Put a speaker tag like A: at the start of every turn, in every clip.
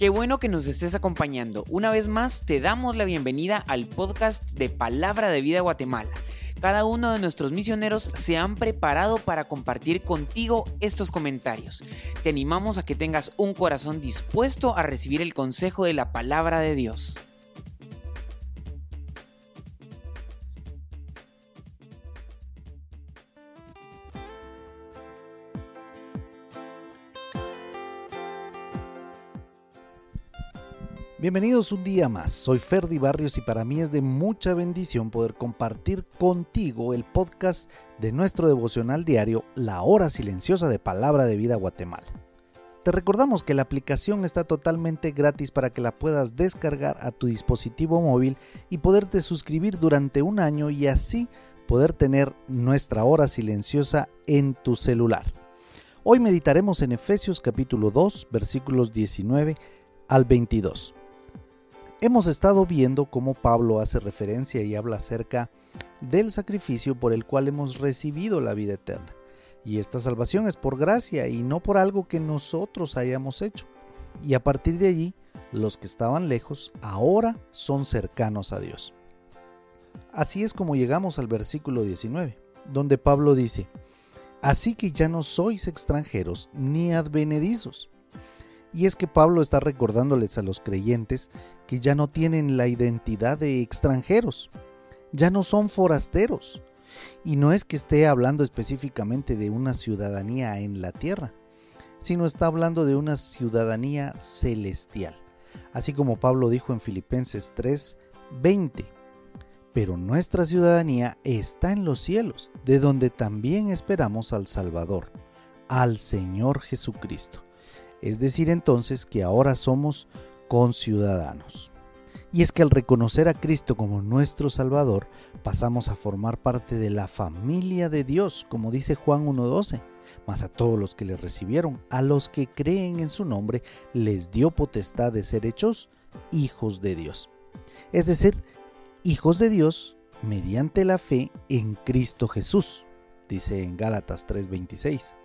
A: Qué bueno que nos estés acompañando. Una vez más, te damos la bienvenida al podcast de Palabra de Vida Guatemala. Cada uno de nuestros misioneros se han preparado para compartir contigo estos comentarios. Te animamos a que tengas un corazón dispuesto a recibir el consejo de la palabra de Dios.
B: Bienvenidos un día más, soy Ferdi Barrios y para mí es de mucha bendición poder compartir contigo el podcast de nuestro devocional diario La Hora Silenciosa de Palabra de Vida Guatemala. Te recordamos que la aplicación está totalmente gratis para que la puedas descargar a tu dispositivo móvil y poderte suscribir durante un año y así poder tener nuestra hora silenciosa en tu celular. Hoy meditaremos en Efesios capítulo 2 versículos 19 al 22. Hemos estado viendo cómo Pablo hace referencia y habla acerca del sacrificio por el cual hemos recibido la vida eterna. Y esta salvación es por gracia y no por algo que nosotros hayamos hecho. Y a partir de allí, los que estaban lejos ahora son cercanos a Dios. Así es como llegamos al versículo 19, donde Pablo dice, Así que ya no sois extranjeros ni advenedizos y es que Pablo está recordándoles a los creyentes que ya no tienen la identidad de extranjeros, ya no son forasteros. Y no es que esté hablando específicamente de una ciudadanía en la tierra, sino está hablando de una ciudadanía celestial. Así como Pablo dijo en Filipenses 3, 20. Pero nuestra ciudadanía está en los cielos, de donde también esperamos al Salvador, al Señor Jesucristo es decir entonces que ahora somos conciudadanos. Y es que al reconocer a Cristo como nuestro Salvador, pasamos a formar parte de la familia de Dios, como dice Juan 1.12. Mas a todos los que le recibieron, a los que creen en su nombre, les dio potestad de ser hechos hijos de Dios. Es decir, hijos de Dios mediante la fe en Cristo Jesús, dice en Gálatas 3:26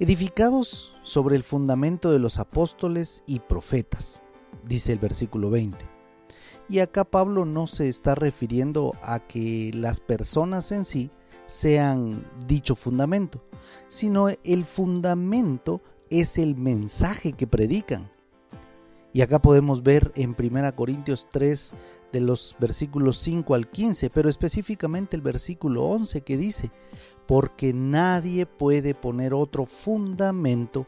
B: edificados sobre el fundamento de los apóstoles y profetas, dice el versículo 20. Y acá Pablo no se está refiriendo a que las personas en sí sean dicho fundamento, sino el fundamento es el mensaje que predican. Y acá podemos ver en 1 Corintios 3 de los versículos 5 al 15, pero específicamente el versículo 11 que dice, porque nadie puede poner otro fundamento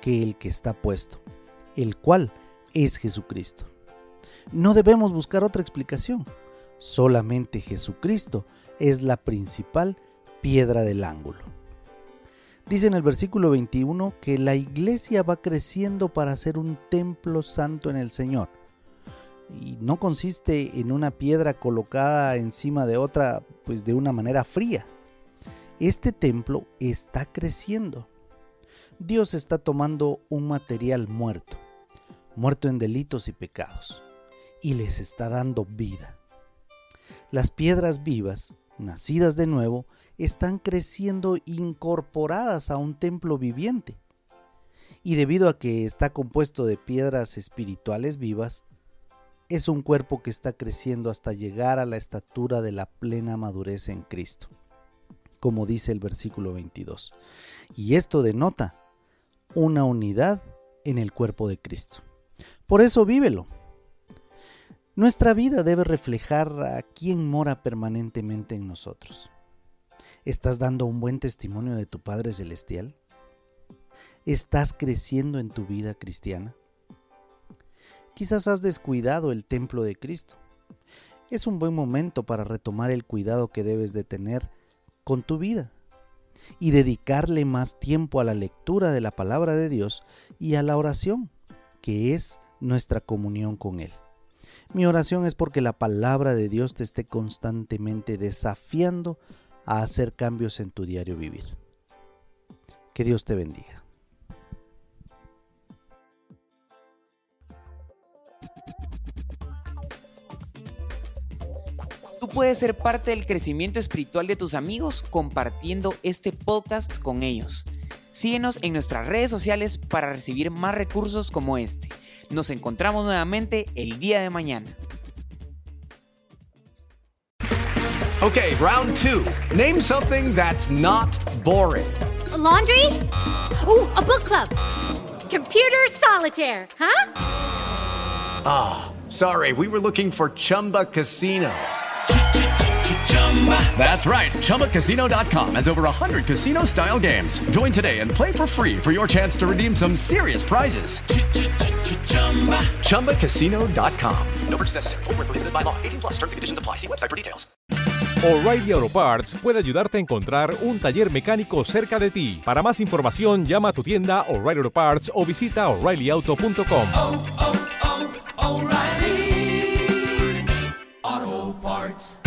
B: que el que está puesto, el cual es Jesucristo. No debemos buscar otra explicación, solamente Jesucristo es la principal piedra del ángulo. Dice en el versículo 21 que la iglesia va creciendo para ser un templo santo en el Señor. Y no consiste en una piedra colocada encima de otra, pues de una manera fría, este templo está creciendo. Dios está tomando un material muerto, muerto en delitos y pecados, y les está dando vida. Las piedras vivas, nacidas de nuevo, están creciendo incorporadas a un templo viviente. Y debido a que está compuesto de piedras espirituales vivas, es un cuerpo que está creciendo hasta llegar a la estatura de la plena madurez en Cristo, como dice el versículo 22. Y esto denota una unidad en el cuerpo de Cristo. Por eso vívelo. Nuestra vida debe reflejar a quien mora permanentemente en nosotros. ¿Estás dando un buen testimonio de tu Padre Celestial? ¿Estás creciendo en tu vida cristiana? Quizás has descuidado el templo de Cristo. Es un buen momento para retomar el cuidado que debes de tener con tu vida y dedicarle más tiempo a la lectura de la palabra de Dios y a la oración, que es nuestra comunión con Él. Mi oración es porque la palabra de Dios te esté constantemente desafiando a hacer cambios en tu diario vivir. Que Dios te bendiga.
A: Tú puedes ser parte del crecimiento espiritual de tus amigos compartiendo este podcast con ellos. Síguenos en nuestras redes sociales para recibir más recursos como este. Nos encontramos nuevamente el día de mañana.
C: Okay, round two. Name something that's not boring.
D: A laundry? Ooh, a book club. Computer solitaire, huh?
C: Ah, sorry, we were looking for Chumba Casino. That's right. ChumbaCasino.com has over 100 casino style games. Join today and play for free for your chance to redeem some serious prizes. ChumbaCasino.com. No purchase necessary. Full prohibited by law. 18 plus terms and conditions apply. See website for details.
E: O'Reilly Auto Parts puede ayudarte a encontrar un taller mecánico cerca de ti. Para más información, llama a tu tienda O'Reilly Auto Parts o visita oreillyauto.com.
F: oh, oh, O'Reilly Auto Parts.